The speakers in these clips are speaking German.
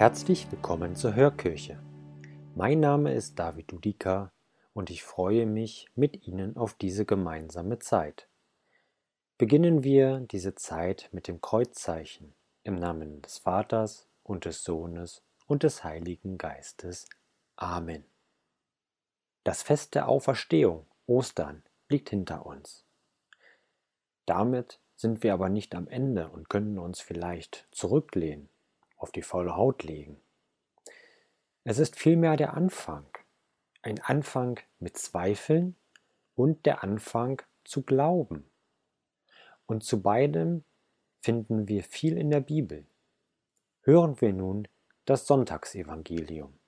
Herzlich willkommen zur Hörkirche. Mein Name ist David Dudika und ich freue mich mit Ihnen auf diese gemeinsame Zeit. Beginnen wir diese Zeit mit dem Kreuzzeichen im Namen des Vaters und des Sohnes und des Heiligen Geistes. Amen. Das Fest der Auferstehung, Ostern, liegt hinter uns. Damit sind wir aber nicht am Ende und können uns vielleicht zurücklehnen, auf die faule Haut legen. Es ist vielmehr der Anfang, ein Anfang mit Zweifeln und der Anfang zu glauben. Und zu beidem finden wir viel in der Bibel. Hören wir nun das Sonntagsevangelium.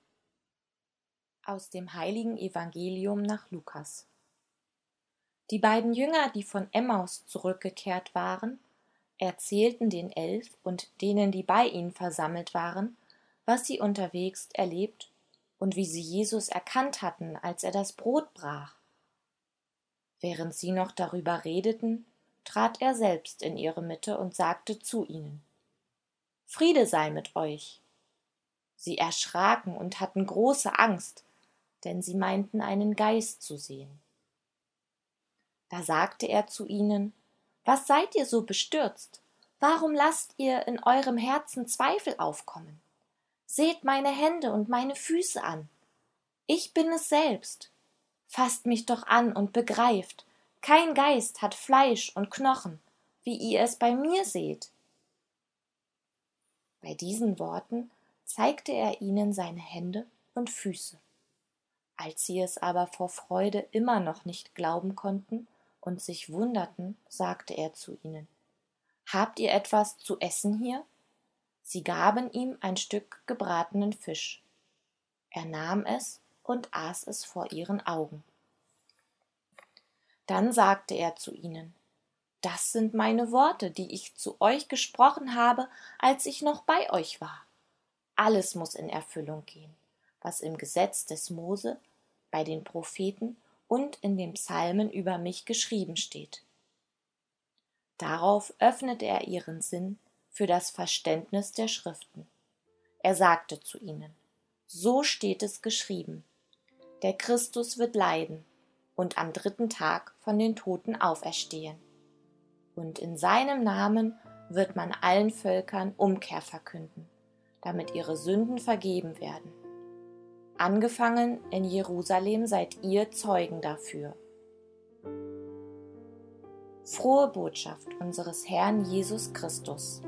Aus dem heiligen Evangelium nach Lukas. Die beiden Jünger, die von Emmaus zurückgekehrt waren, erzählten den Elf und denen, die bei ihnen versammelt waren, was sie unterwegs erlebt und wie sie Jesus erkannt hatten, als er das Brot brach. Während sie noch darüber redeten, trat er selbst in ihre Mitte und sagte zu ihnen Friede sei mit euch. Sie erschraken und hatten große Angst, denn sie meinten einen Geist zu sehen. Da sagte er zu ihnen Was seid ihr so bestürzt? Warum lasst ihr in eurem Herzen Zweifel aufkommen? Seht meine Hände und meine Füße an. Ich bin es selbst. Fasst mich doch an und begreift, kein Geist hat Fleisch und Knochen, wie ihr es bei mir seht. Bei diesen Worten zeigte er ihnen seine Hände und Füße. Als sie es aber vor Freude immer noch nicht glauben konnten und sich wunderten, sagte er zu ihnen Habt ihr etwas zu essen hier? Sie gaben ihm ein Stück gebratenen Fisch. Er nahm es und aß es vor ihren Augen. Dann sagte er zu ihnen Das sind meine Worte, die ich zu euch gesprochen habe, als ich noch bei euch war. Alles muss in Erfüllung gehen, was im Gesetz des Mose, bei den Propheten und in den Psalmen über mich geschrieben steht. Darauf öffnete er ihren Sinn für das Verständnis der Schriften. Er sagte zu ihnen So steht es geschrieben Der Christus wird leiden und am dritten Tag von den Toten auferstehen. Und in seinem Namen wird man allen Völkern Umkehr verkünden, damit ihre Sünden vergeben werden. Angefangen in Jerusalem seid ihr Zeugen dafür. Frohe Botschaft unseres Herrn Jesus Christus.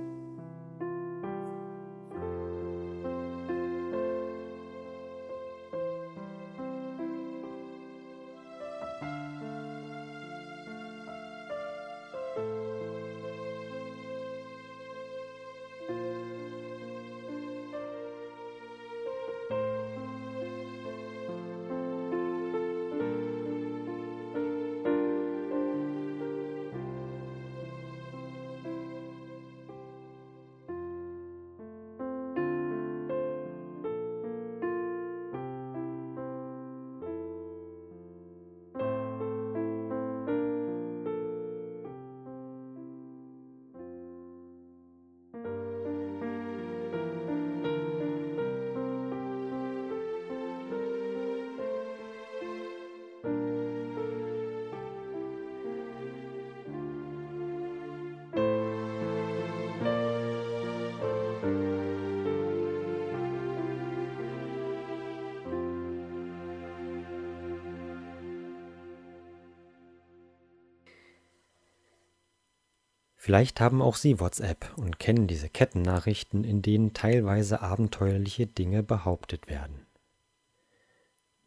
Vielleicht haben auch Sie WhatsApp und kennen diese Kettennachrichten, in denen teilweise abenteuerliche Dinge behauptet werden.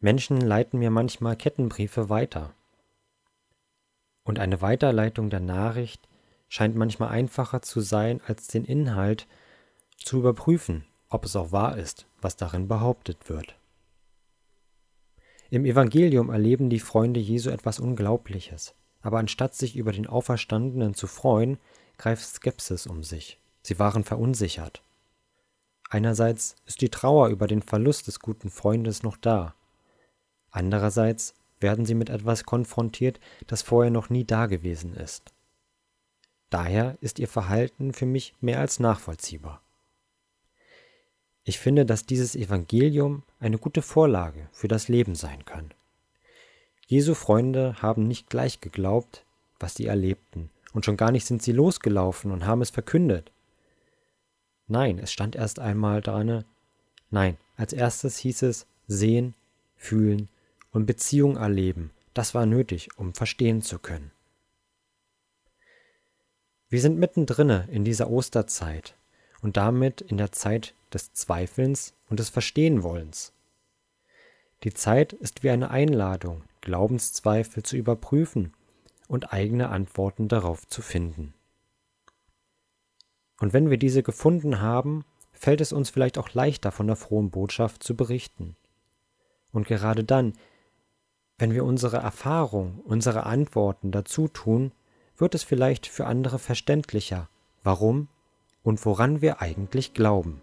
Menschen leiten mir manchmal Kettenbriefe weiter. Und eine Weiterleitung der Nachricht scheint manchmal einfacher zu sein, als den Inhalt zu überprüfen, ob es auch wahr ist, was darin behauptet wird. Im Evangelium erleben die Freunde Jesu etwas Unglaubliches. Aber anstatt sich über den Auferstandenen zu freuen, greift Skepsis um sich. Sie waren verunsichert. Einerseits ist die Trauer über den Verlust des guten Freundes noch da. Andererseits werden sie mit etwas konfrontiert, das vorher noch nie dagewesen ist. Daher ist ihr Verhalten für mich mehr als nachvollziehbar. Ich finde, dass dieses Evangelium eine gute Vorlage für das Leben sein kann. Jesu Freunde haben nicht gleich geglaubt, was sie erlebten, und schon gar nicht sind sie losgelaufen und haben es verkündet. Nein, es stand erst einmal dran, nein, als erstes hieß es sehen, fühlen und Beziehung erleben. Das war nötig, um verstehen zu können. Wir sind mittendrin in dieser Osterzeit und damit in der Zeit des Zweifelns und des Verstehenwollens. Die Zeit ist wie eine Einladung, Glaubenszweifel zu überprüfen und eigene Antworten darauf zu finden. Und wenn wir diese gefunden haben, fällt es uns vielleicht auch leichter, von der frohen Botschaft zu berichten. Und gerade dann, wenn wir unsere Erfahrung, unsere Antworten dazu tun, wird es vielleicht für andere verständlicher, warum und woran wir eigentlich glauben.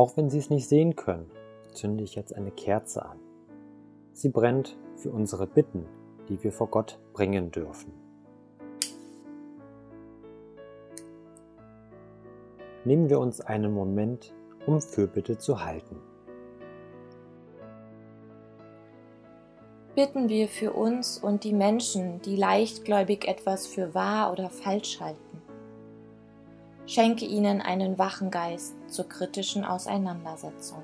Auch wenn Sie es nicht sehen können, zünde ich jetzt eine Kerze an. Sie brennt für unsere Bitten, die wir vor Gott bringen dürfen. Nehmen wir uns einen Moment, um Fürbitte zu halten. Bitten wir für uns und die Menschen, die leichtgläubig etwas für wahr oder falsch halten. Schenke ihnen einen wachen Geist zur kritischen Auseinandersetzung.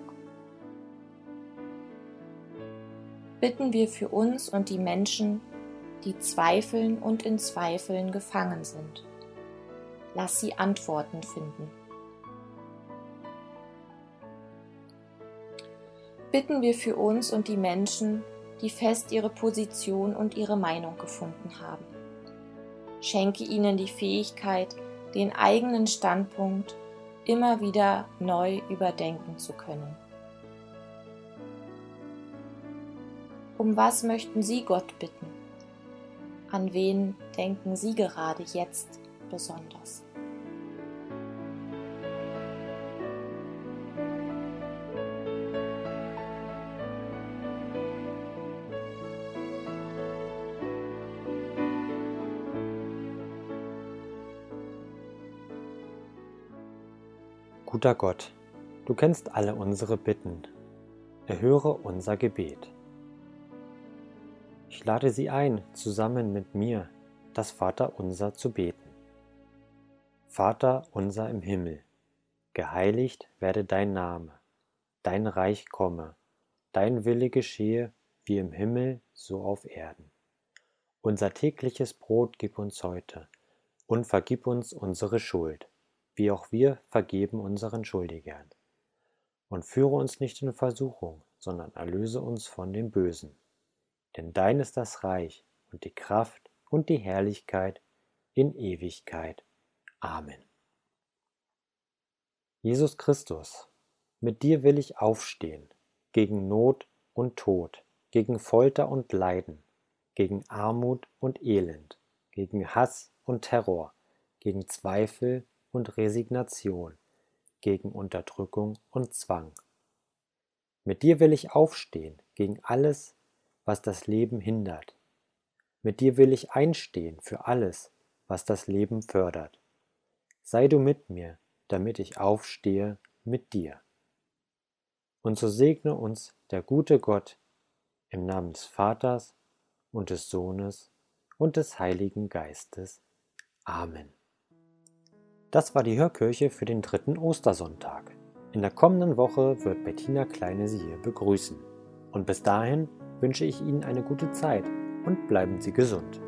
Bitten wir für uns und die Menschen, die zweifeln und in Zweifeln gefangen sind. Lass sie Antworten finden. Bitten wir für uns und die Menschen, die fest ihre Position und ihre Meinung gefunden haben. Schenke ihnen die Fähigkeit, den eigenen Standpunkt immer wieder neu überdenken zu können. Um was möchten Sie Gott bitten? An wen denken Sie gerade jetzt besonders? Guter Gott, du kennst alle unsere Bitten. Erhöre unser Gebet. Ich lade Sie ein, zusammen mit mir das Vaterunser zu beten. Vater unser im Himmel, geheiligt werde dein Name, dein Reich komme, dein Wille geschehe wie im Himmel so auf Erden. Unser tägliches Brot gib uns heute und vergib uns unsere Schuld wie auch wir vergeben unseren Schuldigern. Und führe uns nicht in Versuchung, sondern erlöse uns von dem Bösen. Denn dein ist das Reich und die Kraft und die Herrlichkeit in Ewigkeit. Amen. Jesus Christus, mit dir will ich aufstehen, gegen Not und Tod, gegen Folter und Leiden, gegen Armut und Elend, gegen Hass und Terror, gegen Zweifel und Resignation, gegen Unterdrückung und Zwang. Mit dir will ich aufstehen gegen alles, was das Leben hindert. Mit dir will ich einstehen für alles, was das Leben fördert. Sei du mit mir, damit ich aufstehe mit dir. Und so segne uns der gute Gott im Namen des Vaters und des Sohnes und des Heiligen Geistes. Amen. Das war die Hörkirche für den dritten Ostersonntag. In der kommenden Woche wird Bettina Kleine Sie hier begrüßen. Und bis dahin wünsche ich Ihnen eine gute Zeit und bleiben Sie gesund.